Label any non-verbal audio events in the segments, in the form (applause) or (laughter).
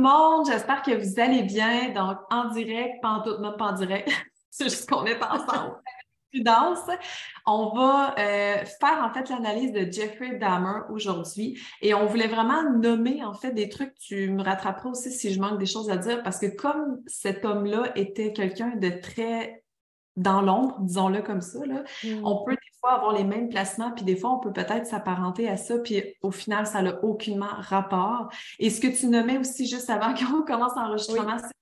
Le monde, j'espère que vous allez bien. Donc, en direct, pas en tout, pas en direct, (laughs) c'est juste qu'on est ensemble (laughs) prudence. On va euh, faire en fait l'analyse de Jeffrey Dahmer aujourd'hui et on voulait vraiment nommer en fait des trucs. Tu me rattraperas aussi si je manque des choses à dire parce que comme cet homme-là était quelqu'un de très dans l'ombre, disons-le comme ça, là, mm. on peut des fois avoir les mêmes placements, puis des fois, on peut peut-être s'apparenter à ça, puis au final, ça n'a aucunement rapport. Et ce que tu nommais aussi juste avant (laughs) qu'on commence l'enregistrement, c'est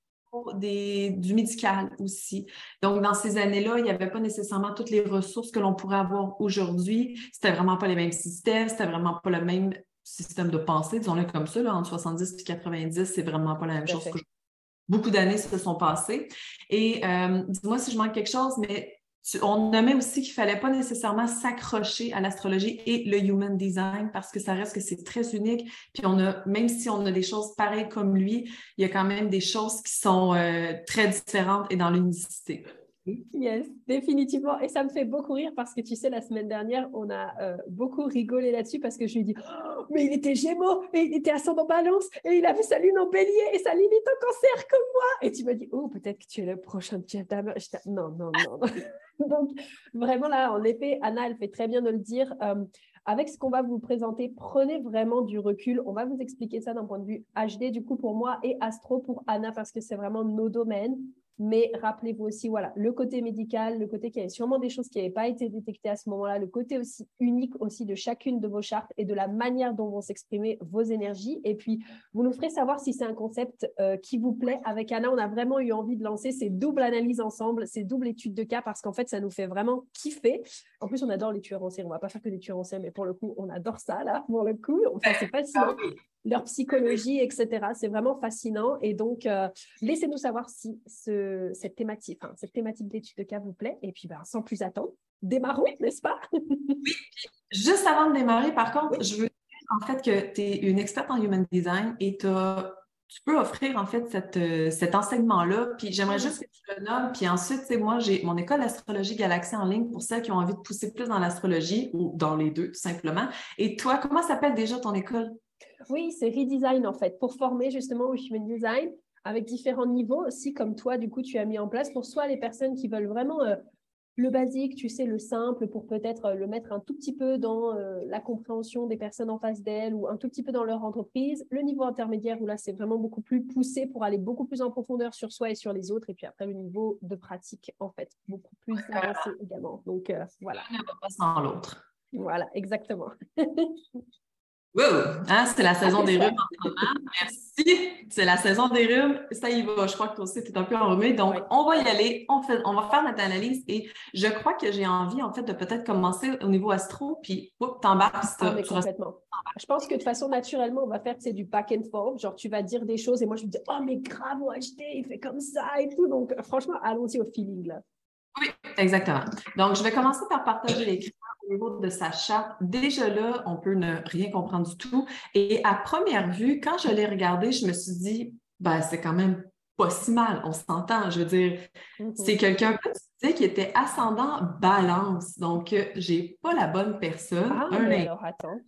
des, du médical aussi. Donc, dans ces années-là, il n'y avait pas nécessairement toutes les ressources que l'on pourrait avoir aujourd'hui. C'était vraiment pas les mêmes systèmes, c'était vraiment pas le même système de pensée, disons-le comme ça, là, entre 70 et 90, c'est vraiment pas la même chose que beaucoup d'années se sont passées. Et euh, dis-moi si je manque quelque chose, mais on nommait aussi qu'il ne fallait pas nécessairement s'accrocher à l'astrologie et le human design parce que ça reste que c'est très unique. Puis on a, même si on a des choses pareilles comme lui, il y a quand même des choses qui sont euh, très différentes et dans l'unicité. Yes, définitivement. Et ça me fait beaucoup rire parce que tu sais, la semaine dernière, on a euh, beaucoup rigolé là-dessus parce que je lui dit oh, Mais il était gémeaux et il était ascendant balance et il avait sa lune en bélier et sa limite en cancer comme moi. Et tu m'as dit Oh, peut-être que tu es le prochain Jeff Dahmer. Non, non, non. (laughs) Donc, vraiment, là, en effet, Anna, elle fait très bien de le dire. Euh, avec ce qu'on va vous présenter, prenez vraiment du recul. On va vous expliquer ça d'un point de vue HD, du coup, pour moi, et Astro pour Anna, parce que c'est vraiment nos domaines. Mais rappelez-vous aussi, voilà, le côté médical, le côté qu'il y avait sûrement des choses qui n'avaient pas été détectées à ce moment-là, le côté aussi unique aussi de chacune de vos chartes et de la manière dont vont s'exprimer vos énergies. Et puis, vous nous ferez savoir si c'est un concept euh, qui vous plaît. Avec Anna, on a vraiment eu envie de lancer ces doubles analyses ensemble, ces doubles études de cas, parce qu'en fait, ça nous fait vraiment kiffer. En plus, on adore les tueurs en série. On va pas faire que des tueurs en série, mais pour le coup, on adore ça, là, pour le coup. Enfin, c'est fascinant. Leur psychologie, etc. C'est vraiment fascinant. Et donc, euh, laissez-nous savoir si ce, cette thématique, enfin, cette thématique d'étude de cas vous plaît. Et puis, ben, sans plus attendre, démarrons, n'est-ce pas? oui. Juste avant de démarrer, par contre, je veux dire en fait que tu es une experte en human design et tu peux offrir en fait cette, cet enseignement-là. Puis j'aimerais juste que tu le nommes. Puis ensuite, c'est moi, j'ai mon école d'astrologie galaxie en ligne pour celles qui ont envie de pousser plus dans l'astrologie ou dans les deux, tout simplement. Et toi, comment s'appelle déjà ton école? Oui, c'est redesign en fait, pour former justement au human design avec différents niveaux aussi, comme toi, du coup, tu as mis en place pour soit les personnes qui veulent vraiment euh, le basique, tu sais, le simple, pour peut-être euh, le mettre un tout petit peu dans euh, la compréhension des personnes en face d'elles ou un tout petit peu dans leur entreprise. Le niveau intermédiaire, où là, c'est vraiment beaucoup plus poussé pour aller beaucoup plus en profondeur sur soi et sur les autres. Et puis après, le niveau de pratique, en fait, beaucoup plus avancé également. Donc, voilà. ne va pas sans l'autre. Voilà, exactement. (laughs) Hein, c'est la saison des rhumes en ce moment. Merci. C'est la saison des rhumes. Ça y va. Je crois que toi aussi, tu es un peu enrhumé. Donc, on va y aller. On, fait, on va faire notre analyse. Et je crois que j'ai envie, en fait, de peut-être commencer au niveau astro. Puis, t'embarques. Ah, complètement. Je pense que de façon naturellement, on va faire du back and forth. Genre, tu vas dire des choses et moi, je me dis, oh, mais grave, HD, il fait comme ça et tout. Donc, franchement, allons-y au feeling, là. Oui, exactement. Donc, je vais commencer par partager l'écran au niveau de sa charte. Déjà là, on peut ne rien comprendre du tout. Et à première vue, quand je l'ai regardé, je me suis dit, ben, c'est quand même pas si mal, on s'entend. Je veux dire, mm-hmm. c'est quelqu'un qui était ascendant balance. Donc, euh, j'ai pas la bonne personne. Ah, alors attends.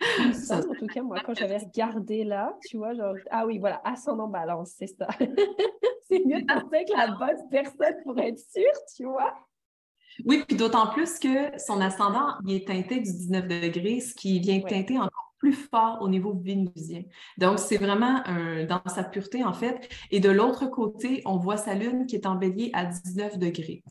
(laughs) Ça, en tout cas, moi, quand j'avais regardé là, tu vois, genre, ah oui, voilà, ascendant balance, c'est ça. (laughs) (laughs) c'est mieux de penser que la bonne personne pour être sûre, tu vois. Oui, puis d'autant plus que son ascendant, il est teinté du 19 degrés, ce qui vient teinter encore plus fort au niveau vénusien. Donc, c'est vraiment dans sa pureté, en fait. Et de l'autre côté, on voit sa lune qui est en bélier à 19 degrés.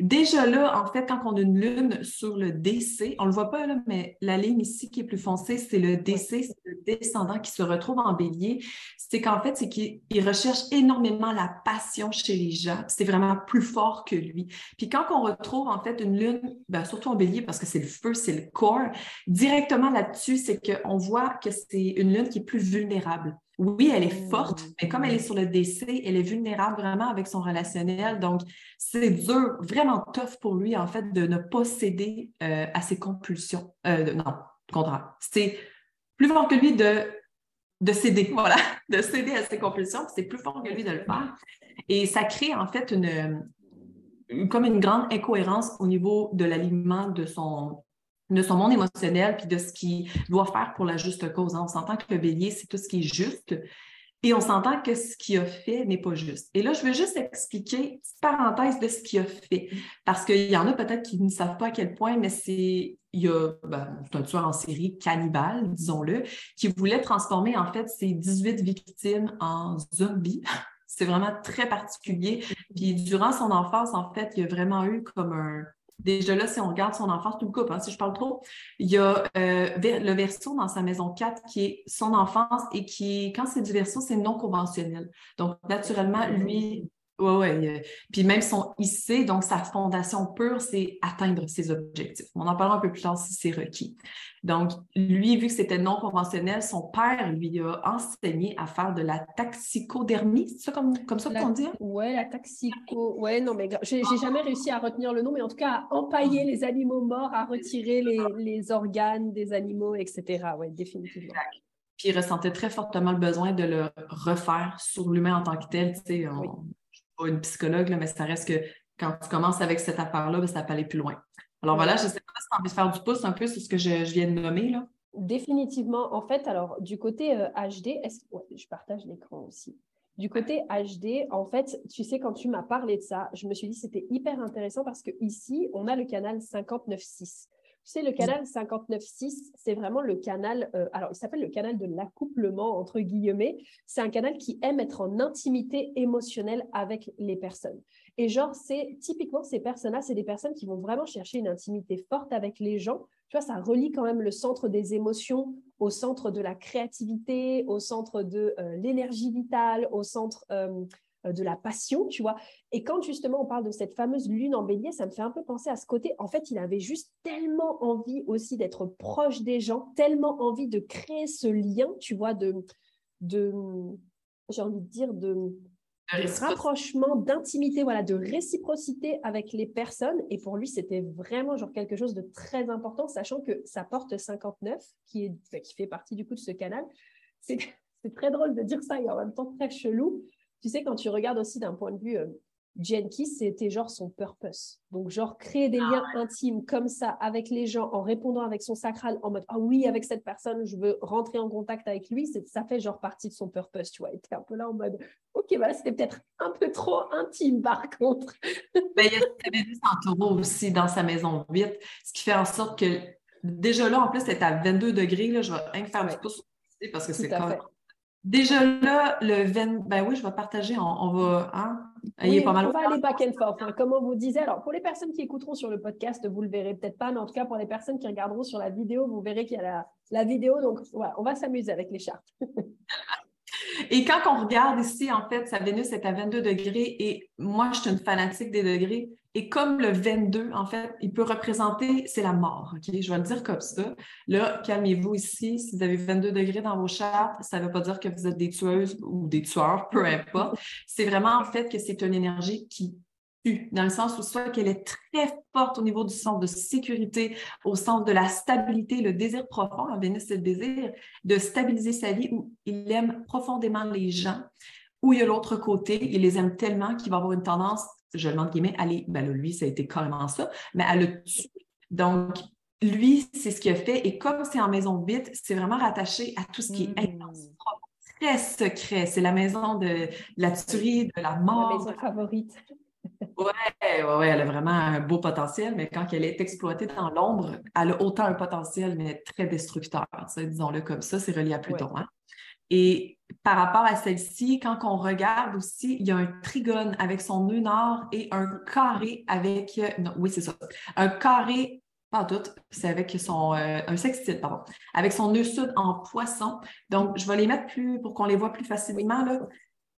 Déjà là, en fait, quand on a une lune sur le DC, on ne le voit pas là, mais la ligne ici qui est plus foncée, c'est le DC, c'est le descendant qui se retrouve en bélier. C'est qu'en fait, c'est qu'il recherche énormément la passion chez les gens. C'est vraiment plus fort que lui. Puis quand on retrouve, en fait, une lune, ben, surtout en bélier, parce que c'est le feu, c'est le corps, directement là-dessus, c'est que on voit que c'est une lune qui est plus vulnérable. Oui, elle est forte, mais comme elle est sur le décès, elle est vulnérable vraiment avec son relationnel. Donc, c'est dur, vraiment tough pour lui, en fait, de ne pas céder euh, à ses compulsions. Euh, non, au contraire. C'est plus fort que lui de, de céder, (laughs) voilà, de céder à ses compulsions. C'est plus fort que lui de le faire. Et ça crée, en fait, une, comme une grande incohérence au niveau de l'alignement de son, de son monde émotionnel puis de ce qu'il doit faire pour la juste cause. On s'entend que le bélier, c'est tout ce qui est juste. Et on s'entend que ce qu'il a fait n'est pas juste. Et là, je veux juste expliquer petite parenthèse de ce qu'il a fait. Parce qu'il y en a peut-être qui ne savent pas à quel point, mais c'est il y a ben, un tueur en série cannibale, disons-le, qui voulait transformer en fait ses 18 victimes en zombies. (laughs) c'est vraiment très particulier. Puis durant son enfance, en fait, il y a vraiment eu comme un, Déjà là, si on regarde son enfance, tout le coupe, hein, si je parle trop, il y a euh, le verso dans sa maison 4 qui est son enfance et qui, quand c'est du verso, c'est non conventionnel. Donc, naturellement, lui, oui, oui. Euh, puis même son IC, donc sa fondation pure, c'est atteindre ses objectifs. On en parlera un peu plus tard si c'est requis. Donc, lui, vu que c'était non conventionnel, son père lui a enseigné à faire de la taxicodermie. C'est ça comme, comme ça qu'on dit? Oui, la taxico. Oui, non, mais j'ai jamais réussi à retenir le nom, mais en tout cas, à empailler les animaux morts, à retirer les, les organes des animaux, etc. Oui, définitivement. Puis il ressentait très fortement le besoin de le refaire sur l'humain en tant que tel. Tu sais, une psychologue, mais ça reste que quand tu commences avec cette affaire-là, ben, ça peut aller plus loin. Alors voilà, je ne sais pas si tu as envie de faire du pouce un peu sur ce que je, viens de nommer. Là. Définitivement. En fait, alors du côté HD, euh, est je partage l'écran aussi. Du côté HD, en fait, tu sais, quand tu m'as parlé de ça, je me suis dit c'était hyper intéressant parce que ici, on a le canal 59.6. Tu sais, le canal 59.6, c'est vraiment le canal, euh, alors il s'appelle le canal de l'accouplement, entre guillemets. C'est un canal qui aime être en intimité émotionnelle avec les personnes. Et genre, c'est typiquement ces personnes-là, c'est des personnes qui vont vraiment chercher une intimité forte avec les gens. Tu vois, ça relie quand même le centre des émotions au centre de la créativité, au centre de euh, l'énergie vitale, au centre euh, de la passion, tu vois. Et quand justement on parle de cette fameuse lune en bélier, ça me fait un peu penser à ce côté. En fait, il avait juste tellement envie aussi d'être proche des gens, tellement envie de créer ce lien, tu vois, de, de j'ai envie de dire, de, rapprochement, d'intimité, voilà, de réciprocité avec les personnes. Et pour lui, c'était vraiment genre quelque chose de très important, sachant que sa porte 59, qui, est, qui fait partie du coup de ce canal, c'est (laughs) très drôle de dire ça et en même temps très chelou tu sais, quand tu regardes aussi d'un point de vue euh, c'était genre son purpose. Donc, genre, créer des ah liens intimes comme ça avec les gens en répondant avec son sacral en mode Ah oui, avec cette personne, je veux rentrer en contact avec lui. Ça fait genre partie de son purpose, tu vois. Il était un peu là en mode Ok, voilà, c'était peut-être un peu trop intime par contre. (laughs) Ben, il y a Vénus en taureau aussi dans sa maison 8, ce qui fait en sorte que déjà là, en plus, c'est à 22 degrés. Là, je vais rien faire du pouce parce que c'est quand Déjà là, le 20, ben oui, je vais partager, on, va, hein? Il est pas mal. On va aller back and forth, hein, comme on vous disait. Alors, pour les personnes qui écouteront sur le podcast, vous le verrez peut-être pas, mais en tout cas, pour les personnes qui regarderont sur la vidéo, vous verrez qu'il y a la, la vidéo. Donc, voilà, on va s'amuser avec les chartes. (laughs) Et quand on regarde ici, en fait, sa Vénus est à 22 degrés et moi, je suis une fanatique des degrés. Et comme le 22, en fait, il peut représenter, c'est la mort, OK? Je vais le dire comme ça. Là, calmez-vous ici. Si vous avez 22 degrés dans vos chartes, ça ne veut pas dire que vous êtes des tueuses ou des tueurs, peu importe. C'est vraiment, en fait, que c'est une énergie qui dans le sens où soit qu'elle est très forte au niveau du centre de sécurité, au centre de la stabilité, le désir profond, Vénus, c'est le désir de stabiliser sa vie, où il aime profondément les gens, où il y a l'autre côté, il les aime tellement qu'il va avoir une tendance, je le demande guillemets, à les, ben lui, ça a été carrément ça, mais à le tuer. Donc, lui, c'est ce qu'il a fait, et comme c'est en maison vite, c'est vraiment rattaché à tout ce qui est mmh. intense, très secret. C'est la maison de la tuerie, de la mort. La maison favorite ouais, ouais, elle a vraiment un beau potentiel, mais quand elle est exploitée dans l'ombre, elle a autant un potentiel, mais très destructeur. Disons-le comme ça, c'est relié à Pluton. Hein. Et par rapport à celle-ci, quand on regarde aussi, il y a un trigone avec son nœud nord et un carré avec. Non, oui, c'est ça. Un carré, pas tout, c'est avec son. Euh, un sextile, pardon. Avec son nœud sud en poisson. Donc, je vais les mettre plus pour qu'on les voit plus facilement. Là.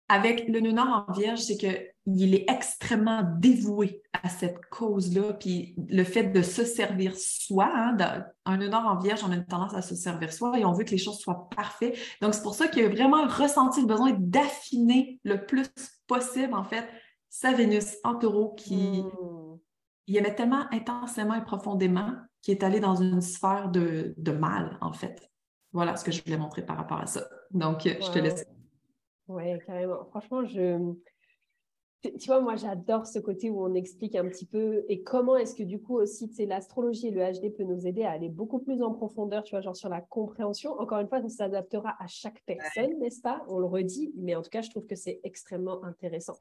Avec le nœud nord en vierge, c'est qu'il est extrêmement dévoué à cette cause-là. Puis le fait de se servir soi, hein, un nord en vierge, on a une tendance à se servir soi et on veut que les choses soient parfaites. Donc, c'est pour ça qu'il a vraiment ressenti le besoin d'affiner le plus possible, en fait, sa Vénus en taureau qui hmm. il aimait tellement intensément et profondément qu'il est allé dans une sphère de, mal, en fait. Voilà ce que je voulais montrer par rapport à ça. Donc, je te laisse oui, carrément. Franchement, je... Tu vois, moi, j'adore ce côté où on explique un petit peu et comment est-ce que du coup aussi, tu sais, l'astrologie et le HD peut nous aider à aller beaucoup plus en profondeur, tu vois, genre sur la compréhension. Encore une fois, ça s'adaptera à chaque personne, n'est-ce pas? On le redit, mais en tout cas, je trouve que c'est extrêmement intéressant.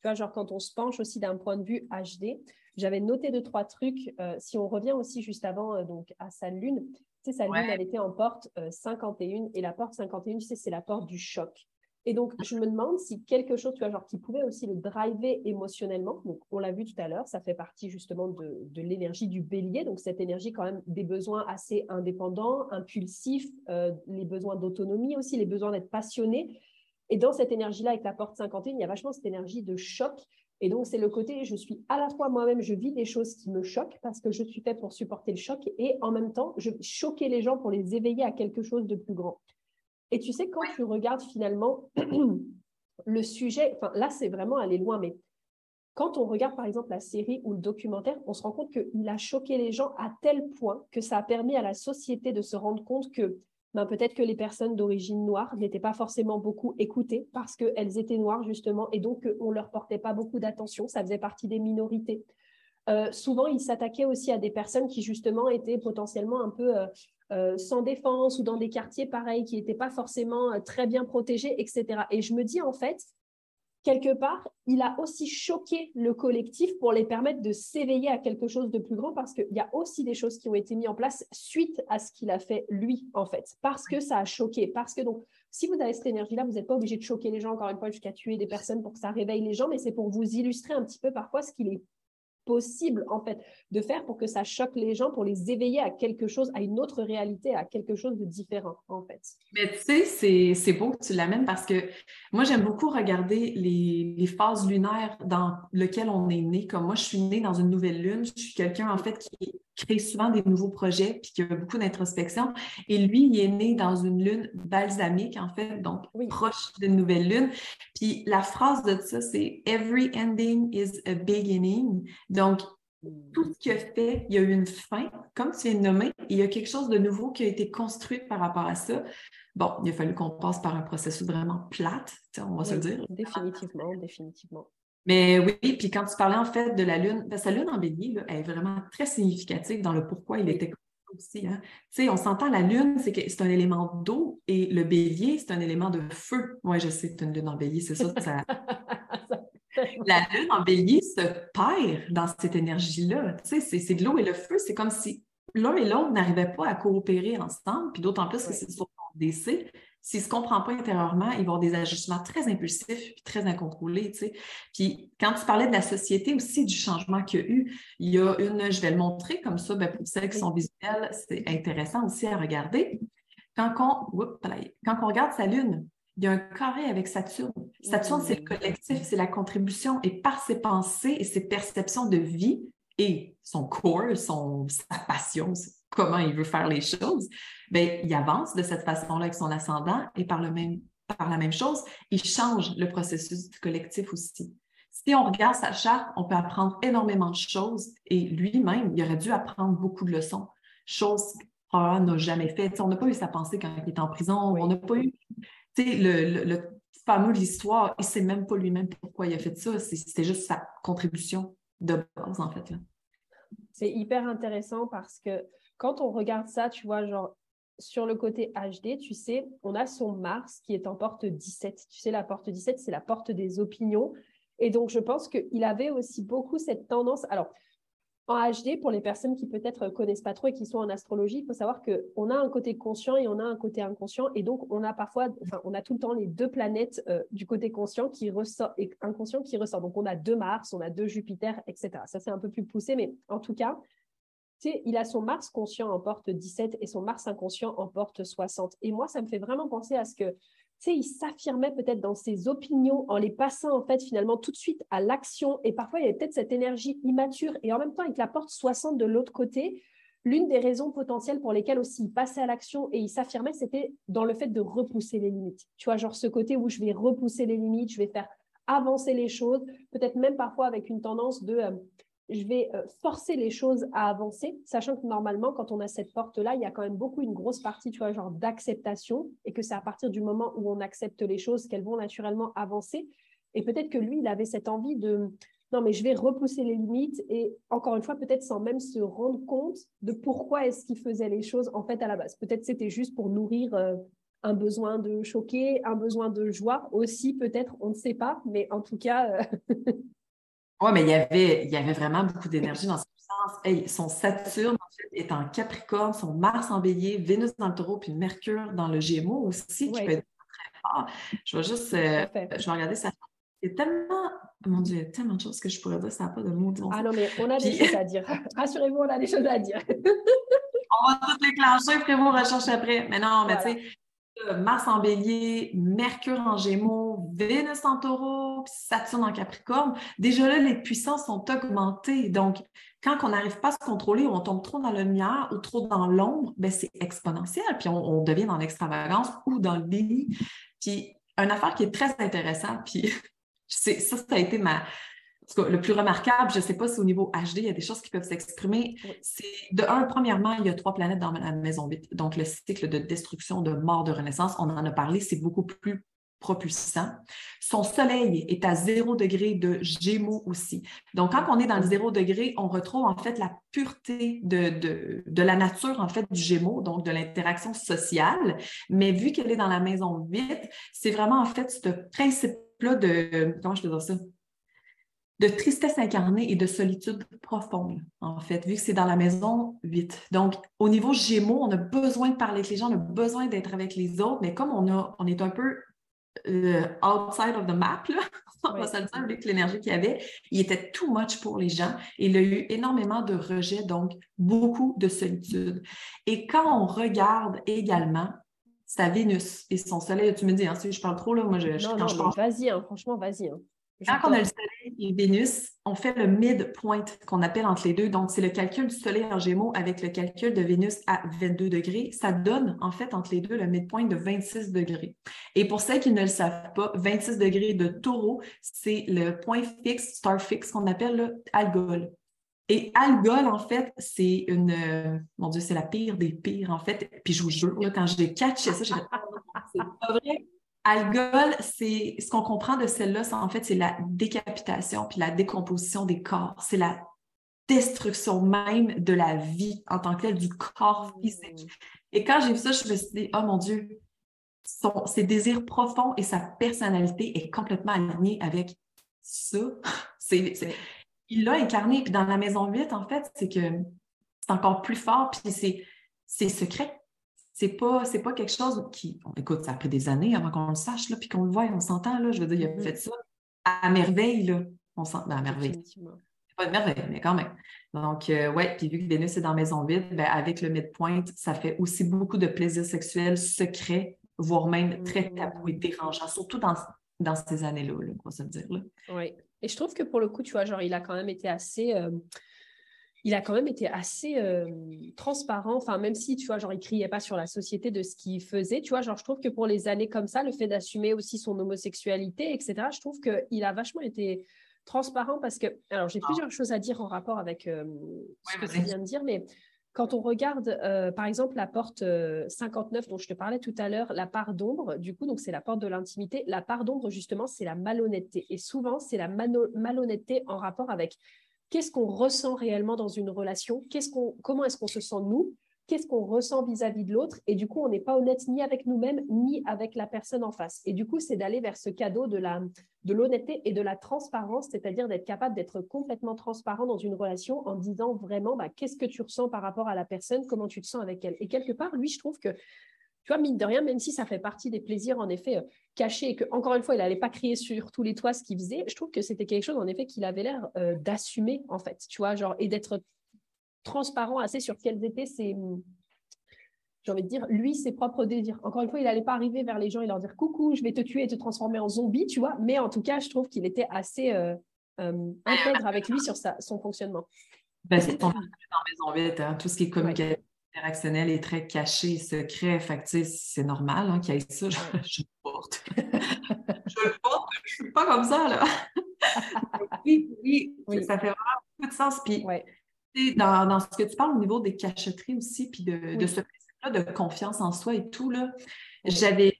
Tu vois, genre quand on se penche aussi d'un point de vue HD, j'avais noté deux, trois trucs. Euh, si on revient aussi juste avant euh, donc à sa lune, tu sais, sa lune, elle était en porte 51 euh, et la porte 51, tu sais, c'est la porte du choc. Et donc, je me demande si quelque chose, tu vois, genre, qui pouvait aussi le driver émotionnellement, donc on l'a vu tout à l'heure, ça fait partie justement de, l'énergie du bélier, donc cette énergie quand même des besoins assez indépendants, impulsifs, euh, les besoins d'autonomie aussi, les besoins d'être passionné. Et dans cette énergie-là, avec la porte 51, il y a vachement cette énergie de choc. Et donc, c'est le côté, je suis à la fois moi-même, je vis des choses qui me choquent parce que je suis faite pour supporter le choc et en même temps, je choquer les gens pour les éveiller à quelque chose de plus grand. Et tu sais, quand tu regardes finalement (clears throat) le sujet, enfin là, c'est vraiment aller loin, mais quand on regarde par exemple la série ou le documentaire, on se rend compte qu'il a choqué les gens à tel point que ça a permis à la société de se rendre compte que ben, peut-être que les personnes d'origine noire n'étaient pas forcément beaucoup écoutées parce qu'elles étaient noires justement et donc on ne leur portait pas beaucoup d'attention, ça faisait partie des minorités. Euh, souvent, il s'attaquait aussi à des personnes qui justement étaient potentiellement un peu euh, euh, sans défense ou dans des quartiers pareils qui n'étaient pas forcément euh, très bien protégés, etc. Et je me dis en fait, quelque part, il a aussi choqué le collectif pour les permettre de s'éveiller à quelque chose de plus grand parce qu'il y a aussi des choses qui ont été mises en place suite à ce qu'il a fait lui, en fait, parce que ça a choqué. Parce que donc, si vous avez cette énergie-là, vous n'êtes pas obligé de choquer les gens, encore une fois, jusqu'à tuer des personnes pour que ça réveille les gens, mais c'est pour vous illustrer un petit peu parfois ce qu'il est possible en fait de faire pour que ça choque les gens, pour les éveiller à quelque chose, à une autre réalité, à quelque chose de différent en fait. Mais tu sais, c'est beau que tu l'amènes parce que moi j'aime beaucoup regarder les, phases lunaires dans lesquelles on est né. Comme moi, je suis née dans une nouvelle lune, je suis quelqu'un en fait qui crée souvent des nouveaux projets puis qui a beaucoup d'introspection. Et lui, il est né dans une lune balsamique en fait, donc proche d'une nouvelle lune. Puis la phrase de ça, c'est Every ending is a beginning. Donc, tout ce qu'il a fait, il y a eu une fin, comme tu viens de nommer, et il y a quelque chose de nouveau qui a été construit par rapport à ça. Bon, il a fallu qu'on passe par un processus vraiment plate, on va se le dire. Définitivement, définitivement. Mais oui, puis quand tu parlais en fait de la lune, ben, sa lune en bélier est vraiment très significative dans le pourquoi il était aussi. Hein. Tu sais, on s'entend, la lune, c'est que c'est un élément d'eau et le bélier, c'est un élément de feu. Oui, je sais que tu as une lune en bélier, c'est ça. ça... (laughs) la lune en bélier se perd dans cette énergie-là. Tu sais, c'est de l'eau et le feu. C'est comme si l'un et l'autre n'arrivaient pas à coopérer ensemble, puis d'autant plus que c'est sur ton décès. S'il ne se comprend pas intérieurement, il va avoir des ajustements très impulsifs et très incontrôlés. Tu sais. Puis quand tu parlais de la société aussi, du changement qu'il y a eu, il y a une, je vais le montrer comme ça, ben, pour celles qui sont visuelles, c'est intéressant aussi à regarder. Quand on, quand on regarde sa lune, il y a un carré avec Saturne. Saturne, c'est le mmh. collectif, c'est la contribution. Et par ses pensées et ses perceptions de vie et son corps, son, sa passion, comment il veut faire les choses, bien, il avance de cette façon-là avec son ascendant et par, le même, par la même chose, il change le processus du collectif aussi. Si on regarde sa charte, on peut apprendre énormément de choses et lui-même, il aurait dû apprendre beaucoup de leçons, choses qu'il n'a jamais faites. On n'a pas eu sa pensée quand il était en prison, on n'a pas eu le, le, fameux histoire, il ne sait même pas lui-même pourquoi il a fait ça. C'était juste sa contribution de base, en fait. C'est hyper intéressant parce que quand on regarde ça, tu vois, genre, sur le côté HD, tu sais, on a son Mars qui est en porte 17. Tu sais, la porte 17, c'est la porte des opinions. Et donc, je pense qu'il avait aussi beaucoup cette tendance. Alors, en HD, pour les personnes qui peut-être connaissent pas trop et qui sont en astrologie, il faut savoir qu'on a un côté conscient et on a un côté inconscient. Et donc, on a parfois, enfin, on a tout le temps les deux planètes euh, du côté conscient qui ressort et inconscient qui ressort. Donc, on a deux Mars, on a deux Jupiter, etc. Ça, c'est un peu plus poussé, mais en tout cas, il a son Mars conscient en porte 17 et son Mars inconscient en porte 60. Et moi, ça me fait vraiment penser à ce que il s'affirmait peut-être dans ses opinions en les passant en fait finalement tout de suite à l'action. Et parfois, il y avait peut-être cette énergie immature. Et en même temps, avec la porte 60 de l'autre côté, l'une des raisons potentielles pour lesquelles aussi il passait à l'action et il s'affirmait, c'était dans le fait de repousser les limites. Tu vois, genre ce côté où je vais repousser les limites, je vais faire avancer les choses, peut-être même parfois avec une tendance de euh, je vais euh, forcer les choses à avancer, sachant que normalement, quand on a cette porte-là, il y a quand même beaucoup, une grosse partie, tu vois, genre d'acceptation, et que c'est à partir du moment où on accepte les choses qu'elles vont naturellement avancer. Et peut-être que lui, il avait cette envie de, non, mais je vais repousser les limites, et encore une fois, peut-être sans même se rendre compte de pourquoi est-ce qu'il faisait les choses, en fait, à la base. Peut-être c'était juste pour nourrir euh, un besoin de choquer, un besoin de joie aussi, peut-être, on ne sait pas, mais en tout cas... (laughs) Oui, mais il y avait, il y avait vraiment beaucoup d'énergie dans ce sens. son Saturne, en fait, est en Capricorne, son Mars en bélier, Vénus dans le taureau, puis Mercure dans le Gémeaux aussi, qui peut être très fort. Je vais juste, euh, je vais regarder ça. Il y a tellement, mon Dieu, il y a tellement de choses que je pourrais dire, ça n'a pas de mots. Ah non, mais on a des choses à dire. (laughs) Rassurez-vous, on a des choses à dire. (laughs) on va tout déclencher, après vos recherches après. Mais non, mais tu sais, Mars en bélier, Mercure en gémeaux, Vénus en taureau, Saturne en capricorne, déjà là, les puissances sont augmentées. Donc, quand on n'arrive pas à se contrôler, on tombe trop dans la lumière ou trop dans l'ombre, ben c'est exponentiel. Puis on, devient dans l'extravagance ou dans le déni. Puis, une affaire qui est très intéressante, puis (laughs) ça, ça a été ma, le plus remarquable, je ne sais pas si au niveau HD, il y a des choses qui peuvent s'exprimer. C'est de un, premièrement, il y a trois planètes dans la maison 8. Donc, le cycle de destruction, de mort, de renaissance, on en a parlé, c'est beaucoup plus propulsant. Son soleil est à zéro degré de gémeaux aussi. Donc, quand on est dans le zéro degré, on retrouve en fait la pureté de, de, de la nature, en fait, du gémeaux, donc de l'interaction sociale. Mais vu qu'elle est dans la maison 8, c'est vraiment en fait ce principe-là de, comment je peux dire ça? De tristesse incarnée et de solitude profonde, en fait, vu que c'est dans la maison 8. Donc, au niveau Gémeaux, on a besoin de parler avec les gens, on a besoin d'être avec les autres, mais comme on, a, on est un peu euh, outside of the map, là, (laughs) on va se le dire, avec l'énergie qu'il y avait, il était too much pour les gens il a eu énormément de rejet, donc beaucoup de solitude. Et quand on regarde également sa Vénus et son soleil, tu me dis, hein, si je parle trop, là, moi, je, non, non, vas-y, hein, franchement, vas-y. Hein. Quand on a le Soleil et Vénus, on fait le midpoint qu'on appelle entre les deux. Donc, c'est le calcul du Soleil en Gémeaux avec le calcul de Vénus à 22 degrés. Ça donne, en fait, entre les deux, le midpoint de 26 degrés. Et pour ceux qui ne le savent pas, 26 degrés de taureau, c'est le point fixe, star fixe, qu'on appelle le Algol. Et Algol, en fait, c'est une. Euh, mon Dieu, c'est la pire des pires, en fait. Puis je vous jure, quand j'ai catché ça, j'ai (laughs) c'est pas vrai. Algol, c'est ce qu'on comprend de celle-là, en fait, c'est la décapitation puis la décomposition des corps. C'est la destruction même de la vie en tant que telle, du corps physique. Et quand j'ai vu ça, je me suis dit, oh mon Dieu, son, ses désirs profonds et sa personnalité est complètement alignée avec ça. (laughs) il l'a incarné. Puis dans la maison 8, en fait, c'est que c'est encore plus fort, puis c'est secret. C'est pas, c'est pas quelque chose qui. écoute, ça a pris des années avant qu'on le sache, là, puis qu'on le voit, on s'entend, là. Je veux dire, il a mm-hmm. fait ça à merveille, là. On s'entend ben, à merveille. C'est pas de merveille, mais quand même. Donc, euh, ouais, puis vu que Vénus est dans Maison Vide, ben, avec le midpoint, ça fait aussi beaucoup de plaisir sexuel secret, voire même très mm-hmm. tabou et dérangeant, surtout dans, dans ces années-là, là, on va se dire. Là. Oui. Et je trouve que pour le coup, tu vois, genre, il a quand même été assez. Euh, il a quand même été assez euh, transparent. Enfin, même si, tu vois, genre, il criait pas sur la société de ce qu'il faisait, tu vois, genre, je trouve que pour les années comme ça, le fait d'assumer aussi son homosexualité, etc., je trouve qu'il a vachement été transparent parce que, alors, j'ai ah. plusieurs choses à dire en rapport avec euh, ce que tu viens de dire, mais quand on regarde, euh, par exemple, la porte 59 dont je te parlais tout à l'heure, la part d'ombre, du coup, donc c'est la porte de l'intimité. La part d'ombre, justement, c'est la malhonnêteté. Et souvent, c'est la malhonnêteté en rapport avec qu'est-ce qu'on ressent réellement dans une relation, comment est-ce qu'on se sent nous? Qu'est-ce qu'on ressent vis-à-vis de l'autre? Et du coup, on n'est pas honnête ni avec nous-mêmes ni avec la personne en face. Et du coup, c'est d'aller vers ce cadeau de l'honnêteté et de la transparence, c'est-à-dire d'être capable d'être complètement transparent dans une relation en disant vraiment bah, qu'est-ce que tu ressens par rapport à la personne, comment tu te sens avec elle? Et quelque part, lui, je trouve que tu vois, mine de rien, même si ça fait partie des plaisirs, en effet, euh, cachés, et que, encore une fois, il n'allait pas crier sur tous les toits ce qu'il faisait, je trouve que c'était quelque chose, en effet, qu'il avait l'air euh, d'assumer, en fait, tu vois, genre, et d'être transparent assez sur quels étaient ses, j'ai envie de dire, lui, ses propres désirs. Encore une fois, il n'allait pas arriver vers les gens et leur dire coucou, je vais te tuer et te transformer en zombie, tu vois, mais en tout cas, je trouve qu'il était assez euh, intègre avec lui sur sa, son fonctionnement. Ben, c'est dans Maison Vite, hein, tout ce qui est communication interactionnel est très caché, secret. Fait c'est normal hein, qu'il y ait ça. Je, le porte. (laughs) je le porte. Je suis pas comme ça, là. (laughs) oui, oui, ça fait vraiment beaucoup de sens. Puis, dans, dans, ce que tu parles au niveau des cachotteries aussi, puis de, de ce principe-là de confiance en soi et tout, là, j'avais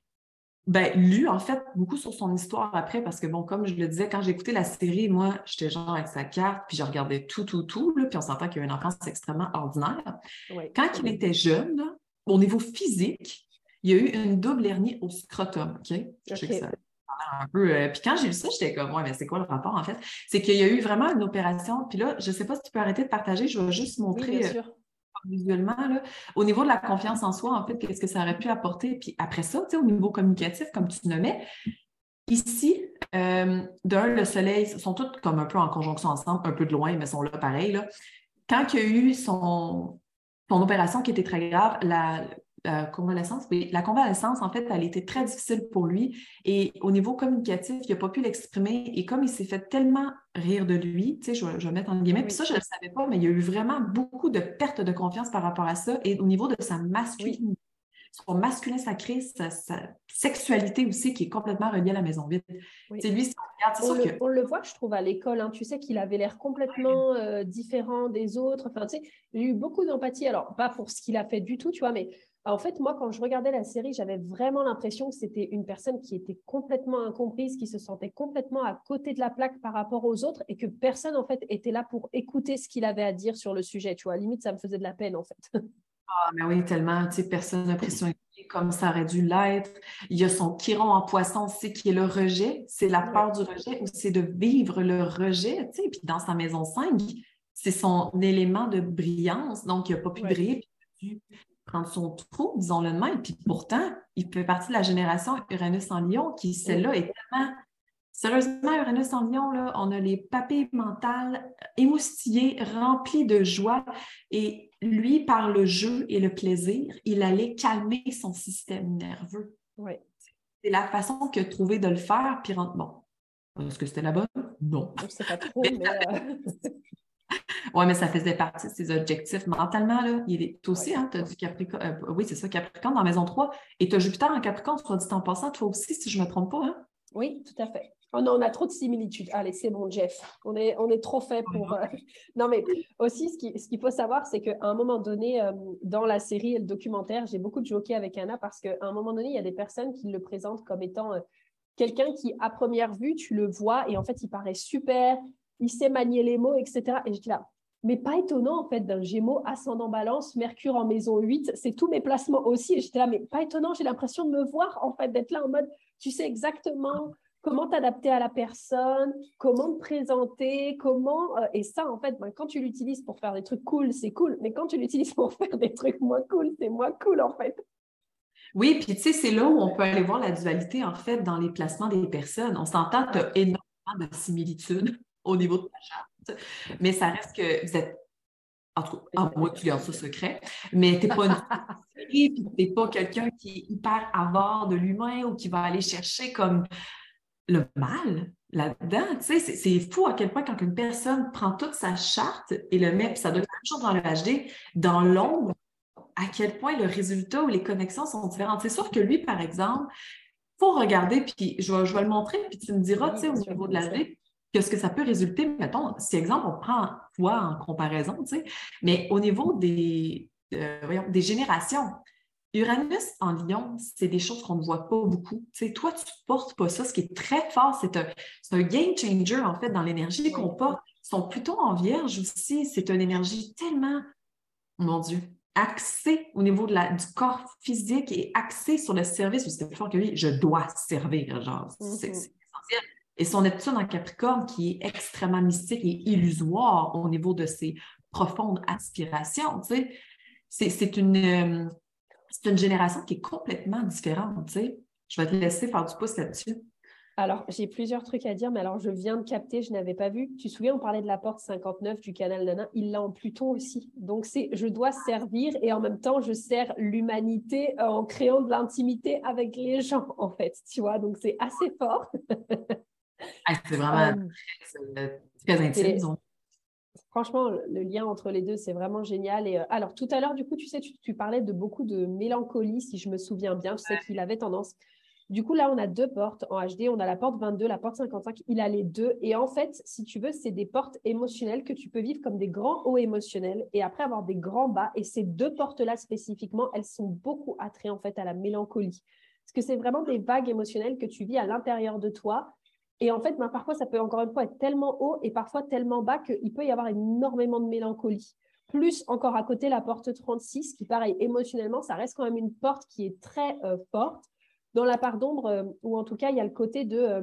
ben, lu, en fait, beaucoup sur son histoire après, parce que, bon, comme je le disais, quand j'écoutais la série, moi, j'étais genre avec sa carte, puis je regardais tout, tout, tout, là, puis on s'entend qu'il y a une enfance extrêmement ordinaire. Quand il était jeune, au niveau physique, il y a eu une double hernie au scrotum, OK? Je sais que ça un peu. Euh, puis quand j'ai vu ça, j'étais comme, ouais, mais c'est quoi le rapport, en fait? C'est qu'il y a eu vraiment une opération, puis là, je ne sais pas si tu peux arrêter de partager, je vais juste montrer. bien euh, sûr visuellement. Au niveau de la confiance en soi, en fait, qu'est-ce que ça aurait pu apporter? Puis après ça, au niveau communicatif, comme tu nommais, ici, euh, d'un, le soleil, sont toutes comme un peu en conjonction ensemble, un peu de loin, mais sont là pareil. Là. Quand il y a eu son, son opération qui était très grave, la, la convalescence, la convalescence, en fait, elle était très difficile pour lui. Et au niveau communicatif, il n'a pas pu l'exprimer. Et comme il s'est fait tellement rire de lui, tu sais, je, vais mettre en guillemets, puis ça, je ne le savais pas, mais il y a eu vraiment beaucoup de perte de confiance par rapport à ça. Et au niveau de sa masculinité, son masculin sacré, sa, sexualité aussi, qui est complètement reliée à la maison vide. C'est lui, on, on, le, on le voit, je trouve, à l'école. Hein. Tu sais qu'il avait l'air complètement euh, différent des autres. Enfin, tu sais, j'ai eu beaucoup d'empathie. Alors, pas pour ce qu'il a fait du tout, tu vois, mais en fait, moi, quand je regardais la série, j'avais vraiment l'impression que c'était une personne qui était complètement incomprise, qui se sentait complètement à côté de la plaque par rapport aux autres et que personne, en fait, était là pour écouter ce qu'il avait à dire sur le sujet. Tu vois, limite, ça me faisait de la peine, en fait. (laughs) Ah, mais oui, tellement. Tu sais, personne n'a pris son comme ça aurait dû l'être. Il y a son chiron en poisson aussi qui est le rejet. C'est la peur du rejet ou c'est de vivre le rejet. Tu sais, puis dans sa maison 5, c'est son élément de brillance. Donc, il n'a pas pu briller prendre son trou, disons-le de même. Puis pourtant, il fait partie de la génération Uranus en Lion qui, celle-là, est tellement. Sérieusement, Uranus en Lion, là, on a les papilles mentales émoustillées, remplies de joie. Et lui, par le jeu et le plaisir, il allait calmer son système nerveux. Oui. C'est la façon qu'il a trouvé de le faire. Puis, bon, est-ce que c'était la bonne? Non. C'est pas trop, (laughs) mais. Euh, oui, mais ça faisait partie de ses objectifs. Mentalement, là, il est aussi, hein, tu as du Capricorne. Euh, oui, c'est ça, Capricorne dans Maison 3. Et tu as Jupiter en Capricorne, soit dit en passant, toi aussi, si je ne me trompe pas. Hein? Oui, tout à fait. Oh non, on a trop de similitudes. Allez, c'est bon, Jeff. On est, on est trop fait pour. Euh, (laughs) non, mais aussi, ce qu'il ce faut savoir, c'est qu'à un moment donné, euh, dans la série et le documentaire, j'ai beaucoup de avec Anna parce qu'à un moment donné, il y a des personnes qui le présentent comme étant quelqu'un qui, à première vue, tu le vois et en fait, il paraît super, il sait manier les mots, etc. Et je dis là, mais pas étonnant en fait d'un Gémeaux ascendant balance, Mercure en maison 8, c'est tous mes placements aussi. Et j'étais là, mais pas étonnant, j'ai l'impression de me voir en fait, d'être là en mode, tu sais exactement comment t'adapter à la personne, comment te présenter, comment... Euh, et ça, en fait, ben, quand tu l'utilises pour faire des trucs cool, c'est cool, mais quand tu l'utilises pour (laughs) faire des trucs moins cool, c'est moins cool en fait. Oui, puis tu sais, c'est là où on peut aller voir la dualité en fait dans les placements des personnes. On s'entend, tu as énormément de similitudes (laughs) au niveau de ta charte. Mais ça reste que vous êtes. En tout cas, moi, tu gardes ça secret, mais tu n'es pas une (laughs) tu n'es pas quelqu'un qui est hyper avare de l'humain ou qui va aller chercher comme le mal là-dedans. Tu sais, c'est fou à quel point quand une personne prend toute sa charte et le met, puis ça doit être toujours dans le HD, dans l'ombre, à quel point le résultat ou les connexions sont différentes. C'est sûr que lui, par exemple, il faut regarder, puis je vais, je vais le montrer, puis tu me diras, tu sais, au niveau de la vie, qu'est-ce que ça peut résulter, mettons, si exemple, on prend toi en comparaison, tu sais, mais au niveau des, euh, des générations, Uranus en lion, c'est des choses qu'on ne voit pas beaucoup. Tu sais, toi, tu ne portes pas ça. Ce qui est très fort, c'est un, un, game changer, en fait, dans l'énergie qu'on porte. Ils sont plutôt en vierge aussi. C'est une énergie tellement, mon Dieu, axé au niveau de la, du corps physique et axé sur le service, c'est plus fort que lui, je dois servir, genre, c'est Mhm. essentiel. Et son Neptune en Capricorne, qui est extrêmement mystique et illusoire au niveau de ses profondes aspirations, tu sais, c'est c'est une, euh, c'est une génération qui est complètement différente, tu sais. Je vais te laisser faire du pouce là-dessus. Alors, j'ai plusieurs trucs à dire, mais alors je viens de capter, je n'avais pas vu. Tu te souviens, on parlait de la porte 59 du canal Nana, il l'a en Pluton aussi. Donc, c'est je dois servir et en même temps, je sers l'humanité euh, en créant de l'intimité avec les gens, en fait, tu vois. Donc, c'est assez fort. Ah, c'est vraiment (laughs) Euh, très, très intime, et-. Franchement, le lien entre les deux, c'est vraiment génial. Et euh, alors, tout à l'heure, du coup, tu sais, tu, tu parlais de beaucoup de mélancolie, si je me souviens bien. Je sais qu'il avait tendance. Du coup, là, on a deux portes en HD. On a la porte 22, la porte 55. Il a les deux. Et en fait, si tu veux, c'est des portes émotionnelles que tu peux vivre comme des grands hauts émotionnels et après avoir des grands bas. Et ces deux portes-là spécifiquement, elles sont beaucoup attrées en fait à la mélancolie. Parce que c'est vraiment des vagues émotionnelles que tu vis à l'intérieur de toi. Et en fait, ben, parfois, ça peut encore une fois être tellement haut et parfois tellement bas qu'il peut y avoir énormément de mélancolie. Plus encore à côté, la porte 36, qui, pareil, émotionnellement, ça reste quand même une porte qui est très euh, forte. Dans la part d'ombre, euh, ou en tout cas, il y a le côté de euh,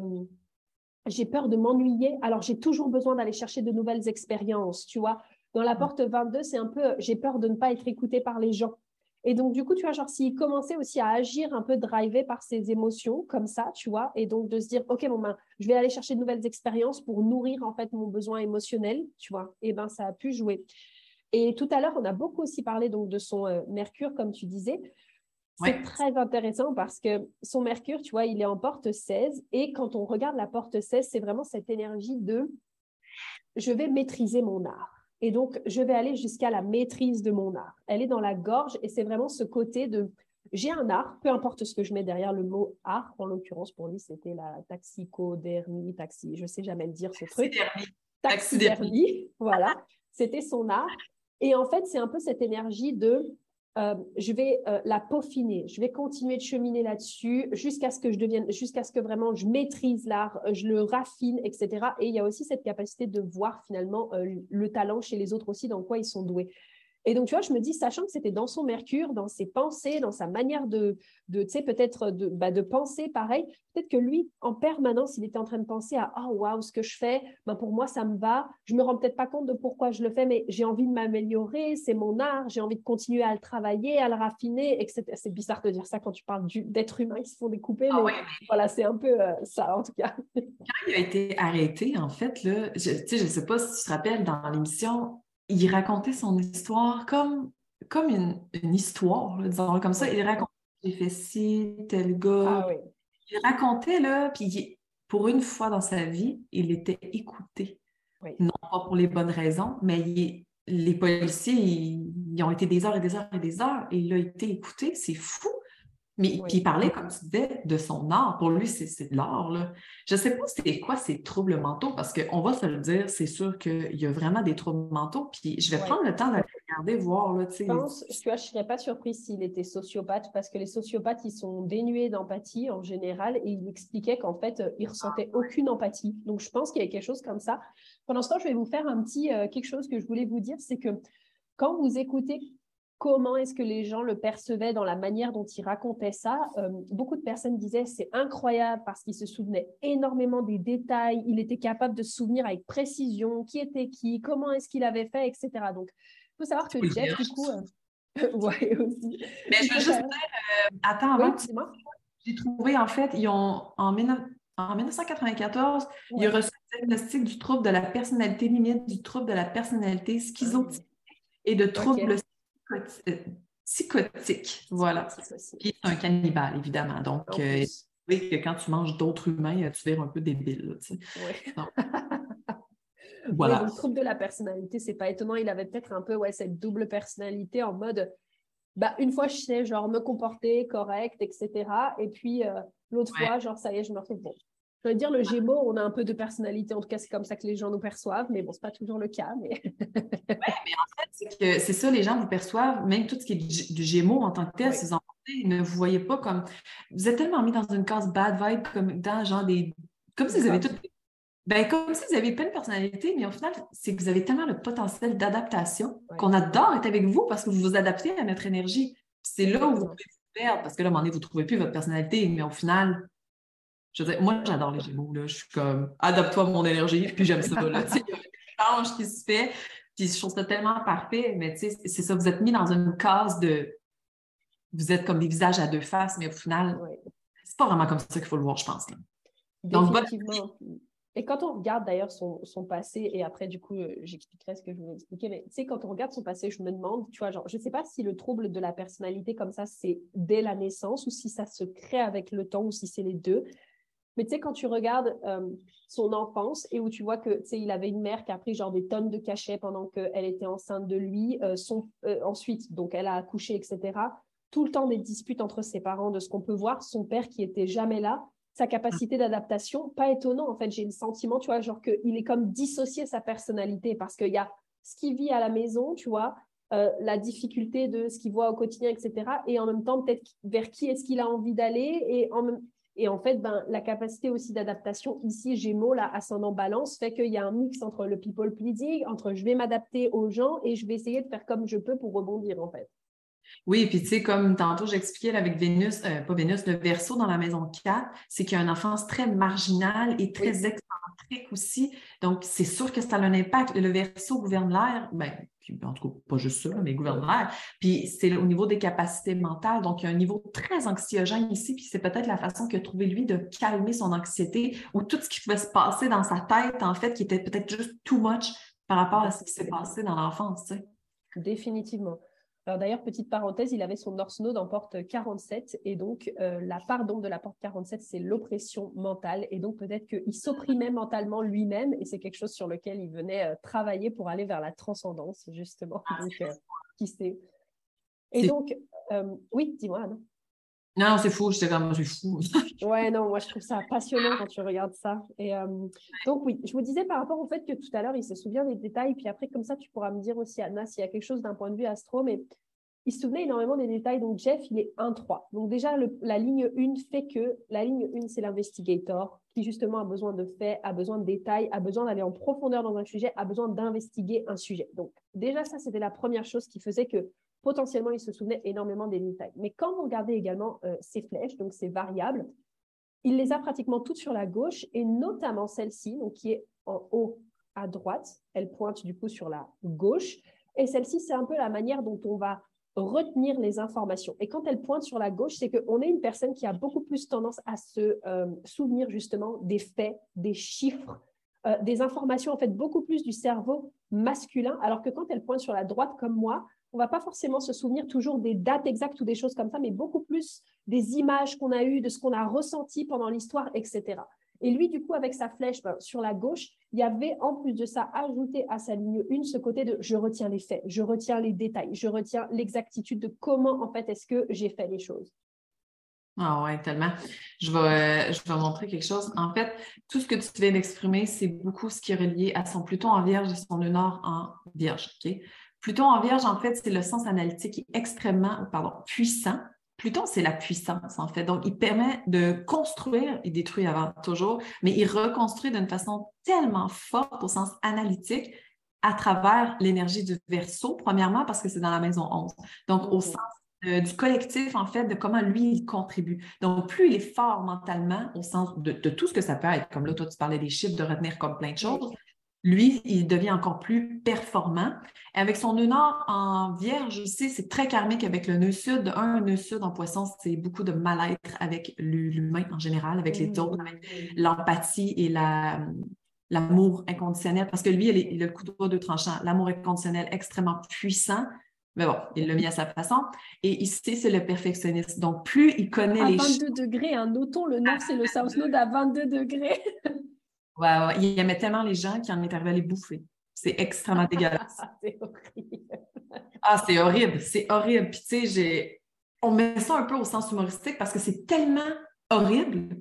j'ai peur de m'ennuyer, alors j'ai toujours besoin d'aller chercher de nouvelles expériences, tu vois. Dans la porte 22, c'est un peu j'ai peur de ne pas être écouté par les gens. Et donc, du coup, tu vois, genre, s'il commençait aussi à agir un peu drivé par ses émotions, comme ça, tu vois, et donc de se dire, OK, bon, ben, je vais aller chercher de nouvelles expériences pour nourrir, en fait, mon besoin émotionnel, tu vois, et ben, ça a pu jouer. Et tout à l'heure, on a beaucoup aussi parlé donc de son euh, Mercure, comme tu disais. C'est Ouais. très intéressant parce que son Mercure, tu vois, il est en porte 16. Et quand on regarde la porte 16, c'est vraiment cette énergie de je vais maîtriser mon art. Et donc, je vais aller jusqu'à la maîtrise de mon art. Elle est dans la gorge et c'est vraiment ce côté de j'ai un art, peu importe ce que je mets derrière le mot art. En l'occurrence, pour lui, c'était la taxicodermie, taxi, je sais jamais le dire ce truc taxidermie, (laughs) voilà, c'était son art. Et en fait, c'est un peu cette énergie de euh, je vais euh, la peaufiner, je vais continuer de cheminer là-dessus jusqu'à ce que je devienne, jusqu'à ce que vraiment je maîtrise l'art, euh, je le raffine, etc. Et il y a aussi cette capacité de voir finalement le talent chez les autres aussi, dans quoi ils sont doués. Et donc, tu vois, je me dis, sachant que c'était dans son Mercure, dans ses pensées, dans sa manière de, de tu sais, peut-être de, bah, de penser pareil, peut-être que lui, en permanence, il était en train de penser à Oh, waouh, ce que je fais, ben, pour moi, ça me va. Je me rends peut-être pas compte de pourquoi je le fais, mais j'ai envie de m'améliorer, c'est mon art, j'ai envie de continuer à le travailler, à le raffiner, etc. C'est bizarre de dire ça quand tu parles d'êtres humains qui se font découper, Ah mais ouais, voilà, c'est un peu euh, ça, en tout cas. il a été arrêté, en fait, là, je ne sais pas si tu te rappelles, dans l'émission, il racontait son histoire comme, comme une, une histoire, là, disons comme ça. Il racontait j'ai fait ci, tel gars. Ah oui. Il racontait, là, puis pour une fois dans sa vie, il était écouté. Oui. Non pas pour les bonnes raisons, mais il- les policiers, ils, ils ont été des heures et des heures et des heures, et il a été écouté. C'est fou. Mais Oui. puis il parlait, comme tu disais, de son art. Pour lui, c'est de l'art. Je ne sais pas c'est quoi ces troubles mentaux, parce qu'on va se le dire, c'est sûr qu'il y a vraiment des troubles mentaux. Puis je vais Ouais. prendre le temps d'aller regarder, voir. Là, Je pense, tu vois, je ne serais pas surprise s'il était sociopathe parce que les sociopathes, ils sont dénués d'empathie en général et il expliquait qu'en fait, euh, ils ressentaient aucune empathie. Donc, je pense qu'il y a quelque chose comme ça. Pendant ce temps, je vais vous faire un petit euh, quelque chose que je voulais vous dire, c'est que quand vous écoutez comment est-ce que les gens le percevaient dans la manière dont il racontait ça, euh, beaucoup de personnes disaient c'est incroyable parce qu'il se souvenait énormément des détails, il était capable de se souvenir avec précision qui était qui, comment est-ce qu'il avait fait, etc. Donc, il faut savoir que Oui, Jeff, du coup, euh, (laughs) ouais, aussi. Mais je veux juste dire, euh, attends, avant Oui. J'ai trouvé, en fait, ils ont, en, 19 en 1994, il a reçu le diagnostic du trouble de la personnalité limite, du trouble de la personnalité schizotype et de troubles psychoti- euh, psychotiques. Voilà. Puis c'est un cannibale, évidemment. Donc, euh, oui, que quand tu manges d'autres humains, tu vires un peu débile. tu sais. Oui, (laughs) (laughs) Voilà. donc, trouble de la personnalité, c'est pas étonnant. Il avait peut-être un peu ouais, cette double personnalité en mode bah, une fois, je sais genre me comporter correct, etc. Et puis euh, l'autre Ouais. fois, genre ça y est, je me retrouve bon. Je veux dire, le Gémeaux, on a un peu de personnalité. En tout cas, c'est comme ça que les gens nous perçoivent. Mais bon, c'est pas toujours le cas. Mais C'est que c'est ça, les gens vous perçoivent, même tout ce qui est du, Gémeaux en tant que tel, Oui. si vous en pensez, ne vous voyez pas comme. Vous êtes tellement mis dans une case bad vibe, comme dans genre des. Comme si vous avez toutes Ben, comme si vous avez plein de personnalité, mais au final, c'est que vous avez tellement le potentiel d'adaptation qu'on adore être avec vous parce que vous vous adaptez à notre énergie. C'est là où vous pouvez vous perdre parce que là, à un moment donné, vous ne trouvez plus votre personnalité, mais au final, je veux dire, moi, j'adore les Gémeaux. Là. Je suis comme, adapte-toi à mon énergie, puis j'aime ça. Là. (laughs) il y a un échange qui se fait, puis je trouve ça tellement parfait, mais c'est ça, vous êtes mis dans une case de. Vous êtes comme des visages à deux faces, mais au final, c'est pas vraiment comme ça qu'il faut le voir, je pense. Là. Donc, Et quand on regarde d'ailleurs son, son, passé, et après, du coup, euh, j'expliquerai ce que je voulais expliquer, mais tu sais, quand on regarde son passé, je me demande, tu vois, genre, je ne sais pas si le trouble de la personnalité comme ça, c'est dès la naissance, ou si ça se crée avec le temps, ou si c'est les deux. Mais tu sais, quand tu regardes euh, son enfance et où tu vois que, tu sais, il avait une mère qui a pris genre des tonnes de cachets pendant qu'elle était enceinte de lui, euh, son, euh, ensuite, donc elle a accouché, etc. Tout le temps des disputes entre ses parents, de ce qu'on peut voir, son père qui était jamais là, sa capacité d'adaptation, pas étonnant en fait, j'ai le sentiment, tu vois, genre qu'il est comme dissocié sa personnalité parce qu'il y a ce qu'il vit à la maison, tu vois, la difficulté de ce qu'il voit au quotidien, etc. Et en même temps, peut-être vers qui est-ce qu'il a envie d'aller et en même et en fait, ben, la capacité aussi d'adaptation, ici, Gémeaux, là, ascendant balance, fait qu'il y a un mix entre le people pleasing, entre je vais m'adapter aux gens et je vais essayer de faire comme je peux pour rebondir, en fait. Oui, puis tu sais, comme tantôt j'expliquais avec Vénus, euh, pas Vénus, le verso dans la maison 4, c'est qu'il y a une enfance très marginale et très excentrique aussi. Donc, c'est sûr que ça a un impact. Le verso gouverne l'air, ben, en tout cas, pas juste ça, mais gouverne l'air. Puis c'est au niveau des capacités mentales. Donc, il y a un niveau très anxiogène ici. Puis c'est peut-être la façon qu'il a trouvé, lui, de calmer son anxiété ou tout ce qui pouvait se passer dans sa tête, en fait, qui était peut-être juste too much par rapport à ce qui s'est passé dans l'enfance. Tu sais. Définitivement. Alors d'ailleurs, petite parenthèse, il avait son North Node en porte 47 et donc euh, la part d'ombre de la porte 47, c'est l'oppression mentale et donc peut-être qu'il s'opprimait mentalement lui-même et c'est quelque chose sur lequel il venait euh, travailler pour aller vers la transcendance justement. Ah, donc, euh, qui sait. Et donc, oui, dis-moi, Anna. Non, c'est fou, j'étais comme, c'est fou. (laughs) ouais, non, moi je trouve ça passionnant quand tu regardes ça. Et euh, donc, oui, je vous disais par rapport au fait que tout à l'heure, il se souvient des détails, puis après, comme ça, tu pourras me dire aussi, Anna, s'il y a quelque chose d'un point de vue astro, mais il se souvenait énormément des détails. Donc, Jeff, il est 1-3. Donc, déjà, la ligne 1 fait que la ligne 1, c'est l'investigator qui, justement, a besoin de faits, a besoin de détails, a besoin d'aller en profondeur dans un sujet, a besoin d'investiguer un sujet. Donc, déjà, ça, c'était la première chose qui faisait que potentiellement, il se souvenait énormément des détails. Mais quand vous regardez également euh, ces flèches, donc ces variables, il les a pratiquement toutes sur la gauche et notamment celle-ci, donc qui est en haut à droite. Elle pointe du coup sur la gauche. Et celle-ci, c'est un peu la manière dont on va retenir les informations. Et quand elle pointe sur la gauche, c'est qu'on est une personne qui a beaucoup plus tendance à se euh, souvenir justement des faits, des chiffres, euh, des informations, en fait, beaucoup plus du cerveau masculin, alors que quand elle pointe sur la droite comme moi, on va pas forcément se souvenir toujours des dates exactes ou des choses comme ça, mais beaucoup plus des images qu'on a eues, de ce qu'on a ressenti pendant l'histoire, etc. Et lui, du coup, avec sa flèche ben, sur la gauche, il y avait en plus de ça ajouté à sa ligne 1 ce côté de je retiens les faits, je retiens les détails, je retiens l'exactitude de comment en fait est-ce que j'ai fait les choses. Ah ouais, tellement. Je vais, je vais montrer quelque chose. En fait, tout ce que tu viens d'exprimer, c'est beaucoup ce qui est relié à son Pluton en Vierge et son Nord en Vierge. Pluton en Vierge, en fait, c'est le sens analytique extrêmement pardon, puissant. Pluton, c'est la puissance, en fait. Donc, il permet de construire, il détruit avant toujours, mais il reconstruit d'une façon tellement forte au sens analytique à travers l'énergie du verso, premièrement parce que c'est dans la maison 11. Donc, au sens du collectif, en fait, de comment lui, il contribue. Donc, plus il est fort mentalement, au sens de, de, tout ce que ça peut être, comme là, toi, tu parlais des chiffres, de retenir comme plein de choses, lui, il devient encore plus performant. Avec son nœud nord en vierge aussi, c'est très karmique avec le nœud sud. Un nœud sud en poisson, c'est beaucoup de mal-être avec l'humain en général, avec les autres, avec l'empathie et l'amour inconditionnel. Parce que lui, il, a le couteau de tranchant. L'amour inconditionnel extrêmement puissant. Mais bon, il l'a mis à sa façon. Et ici, c'est le perfectionniste. Donc, plus il connaît les... À 22 degrés, un notons, le nord, c'est le South Node à 22 degrés. (laughs) Il aimait tellement les gens qu'il en est arrivé à les bouffer. C'est extrêmement (laughs) dégueulasse. c'est horrible. ah, c'est horrible. C'est horrible. Puis, tu sais, on met ça un peu au sens humoristique parce que c'est tellement horrible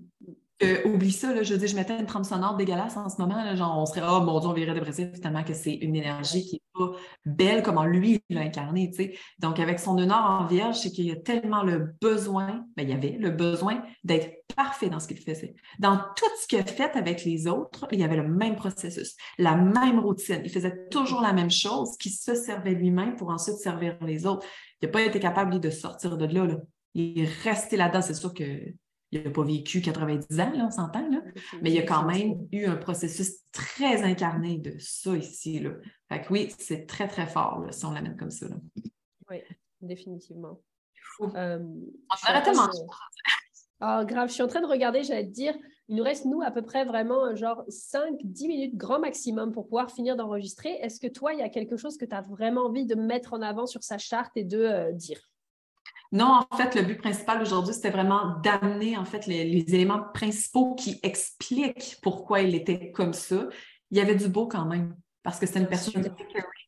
oublie ça, là, je dire, je mettais une trame sonore dégueulasse en ce moment, genre on serait, oh mon Dieu, on virait dépressif, tellement que c'est une énergie qui n'est pas belle comme lui l'a incarné. Donc, avec son honneur en vierge, c'est qu'il y a tellement le besoin, ben, il y avait le besoin d'être parfait dans ce qu'il faisait. Dans tout ce qu'il a fait avec les autres, il y avait le même processus, la même routine. Il faisait toujours la même chose, qui se servait lui-même pour ensuite servir les autres. Il n'a pas été capable, de sortir de là, là. Il est resté là-dedans. C'est sûr que il n'a pas vécu 90 ans, là, on s'entend, là. mais il y a quand même eu un processus très incarné de ça ici. Là. Fait que oui, c'est très, très fort là, si on l'amène comme ça. Là. Oui, définitivement. Euh, on tellement. (laughs) Ah, grave, je suis en train de regarder, j'allais te dire, il nous reste, nous, à peu près vraiment genre 5-10 minutes grand maximum pour pouvoir finir d'enregistrer. Est-ce que toi, il y a quelque chose que tu as vraiment envie de mettre en avant sur sa charte et de euh, dire? Non, en fait, le but principal aujourd'hui, c'était vraiment d'amener en fait les, éléments principaux qui expliquent pourquoi il était comme ça. Il y avait du beau quand même, parce que c'était une personne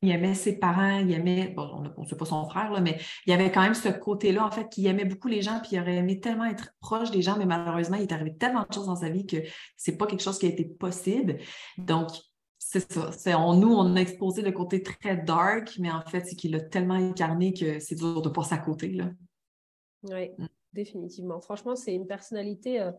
il aimait ses parents, il aimait, bon, on ne sait pas son frère, là, mais il y avait quand même ce côté-là, en fait, qui aimait beaucoup les gens, puis il aurait aimé tellement être proche des gens, mais malheureusement, il est arrivé tellement de choses dans sa vie que c'est pas quelque chose qui a été possible. Donc, c'est ça. C'est, nous, on a exposé le côté très dark, mais en fait, c'est qu'il a tellement incarné que c'est dur de passer à côté. Là. Oui, mm. définitivement. Franchement, c'est une personnalité, euh,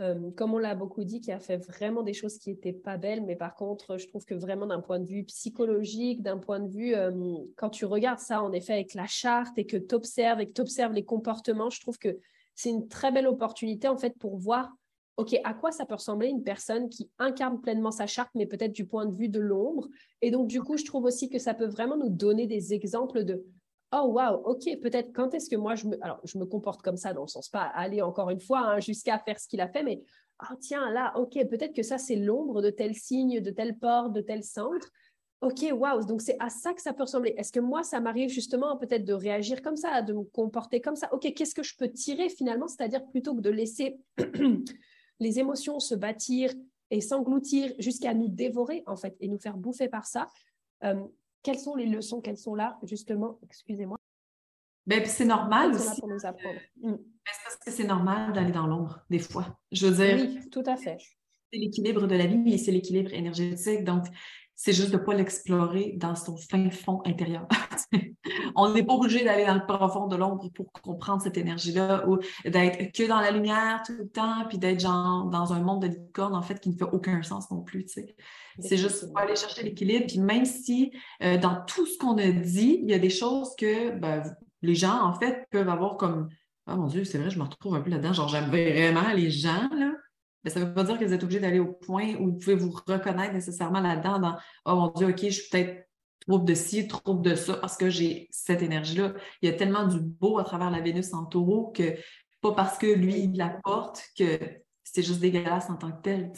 euh, comme on l'a beaucoup dit, qui a fait vraiment des choses qui n'étaient pas belles, mais par contre, je trouve que vraiment d'un point de vue psychologique, d'un point de vue, euh, quand tu regardes ça, en effet, avec la charte et que tu observes et que tu observes les comportements, je trouve que c'est une très belle opportunité, en fait, pour voir, OK, à quoi ça peut ressembler une personne qui incarne pleinement sa charte, mais peut-être du point de vue de l'ombre. Et donc, du coup, je trouve aussi que ça peut vraiment nous donner des exemples de oh waouh, ok, peut-être quand est-ce que moi je me, alors je me comporte comme ça dans le sens pas aller encore une fois hein, jusqu'à faire ce qu'il a fait, mais oh tiens là, ok, peut-être que ça c'est l'ombre de tel signe, de telle porte, de tel centre. Ok, waouh, donc c'est à ça que ça peut ressembler. Est-ce que moi ça m'arrive justement peut-être de réagir comme ça, de me comporter comme ça? Ok, qu'est-ce que je peux tirer finalement? C'est-à-dire plutôt que de laisser (clears throat) les émotions se bâtir et s'engloutir jusqu'à nous dévorer en fait et nous faire bouffer par ça. Euh, quelles sont les leçons qu'elles sont là, justement, excusez-moi. Ben, c'est normal aussi. Pour nous apprendre. Mm. Ben, parce que c'est normal d'aller dans l'ombre, des fois. Je veux dire. Oui, tout à fait. C'est l'équilibre de la vie et c'est l'équilibre énergétique. Donc, c'est juste de ne pas l'explorer dans son fin fond intérieur. (laughs) on n'est pas obligé d'aller dans le profond de l'ombre pour comprendre cette énergie-là ou d'être que dans la lumière tout le temps, puis d'être genre dans un monde de licorne, en fait, qui ne fait aucun sens non plus. C'est juste pour aller chercher l'équilibre. Puis même si euh, dans tout ce qu'on a dit, il y a des choses que ben, les gens, en fait, peuvent avoir comme Oh mon Dieu, c'est vrai, je me retrouve un peu là-dedans. Genre, j'aime vraiment les gens, là. Mais ça ne veut pas dire que vous êtes obligé d'aller au point où vous pouvez vous reconnaître nécessairement là-dedans dans Oh mon Dieu, OK, je suis peut-être trouble de ci, trouble de ça, parce que j'ai cette énergie-là. Il y a tellement du beau à travers la Vénus en taureau que pas parce que lui, il l'apporte que c'est juste dégueulasse en tant que tel.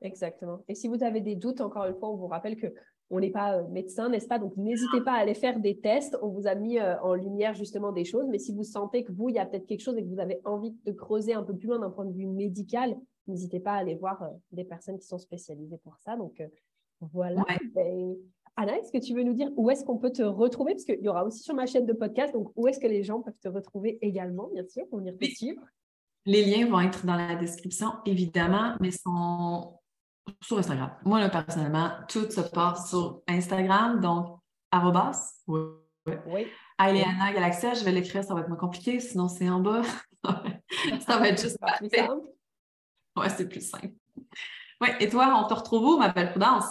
Exactement. Et si vous avez des doutes, encore une fois, on vous rappelle que on n'est pas euh, médecin, n'est-ce pas? Donc, n'hésitez pas à aller faire des tests. On vous a mis euh, en lumière justement des choses. Mais si vous sentez que vous, il y a peut-être quelque chose et que vous avez envie de creuser un peu plus loin d'un point de vue médical, n'hésitez pas à aller voir euh, des personnes qui sont spécialisées pour ça. Donc, voilà. Ben, Anna, est-ce que tu veux nous dire où est-ce qu'on peut te retrouver? Parce qu'il y aura aussi sur ma chaîne de podcast, donc où est-ce que les gens peuvent te retrouver également, bien sûr, pour venir te suivre? Les liens vont être dans la description, évidemment, mais sont sur Instagram. Moi, là, personnellement, tout se passe sur Instagram, donc arrobas. Oui. oui. Aileana Galaxia, je vais l'écrire, ça va être moins compliqué, sinon c'est en bas. (laughs) ça va être juste plus simple. Ouais, c'est plus simple. Oui, et toi, on te retrouve où, ma belle Prudence?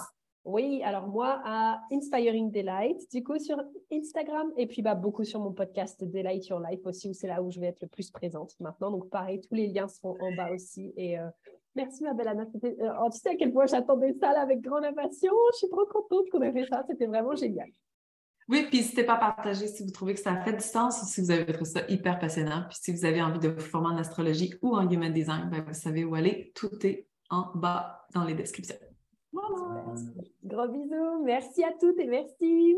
Oui, alors moi, à Inspiring Delight, du coup, sur Instagram, et puis bah, beaucoup sur mon podcast Delight Your Life aussi, où c'est là où je vais être le plus présente maintenant. Donc, pareil, tous les liens seront en bas aussi. Et euh, Merci, ma belle Anna. Tu sais à quel point j'attendais ça avec grande impatience. Je suis trop contente qu'on ait fait ça. C'était vraiment génial. Oui, puis n'hésitez pas à partager si vous trouvez que ça a fait du sens ou si vous avez trouvé ça hyper passionnant. Puis si vous avez envie de vous former en astrologie ou en human design, ben, vous savez où aller. Tout est en bas dans les descriptions. Gros bisous. Merci à toutes et merci.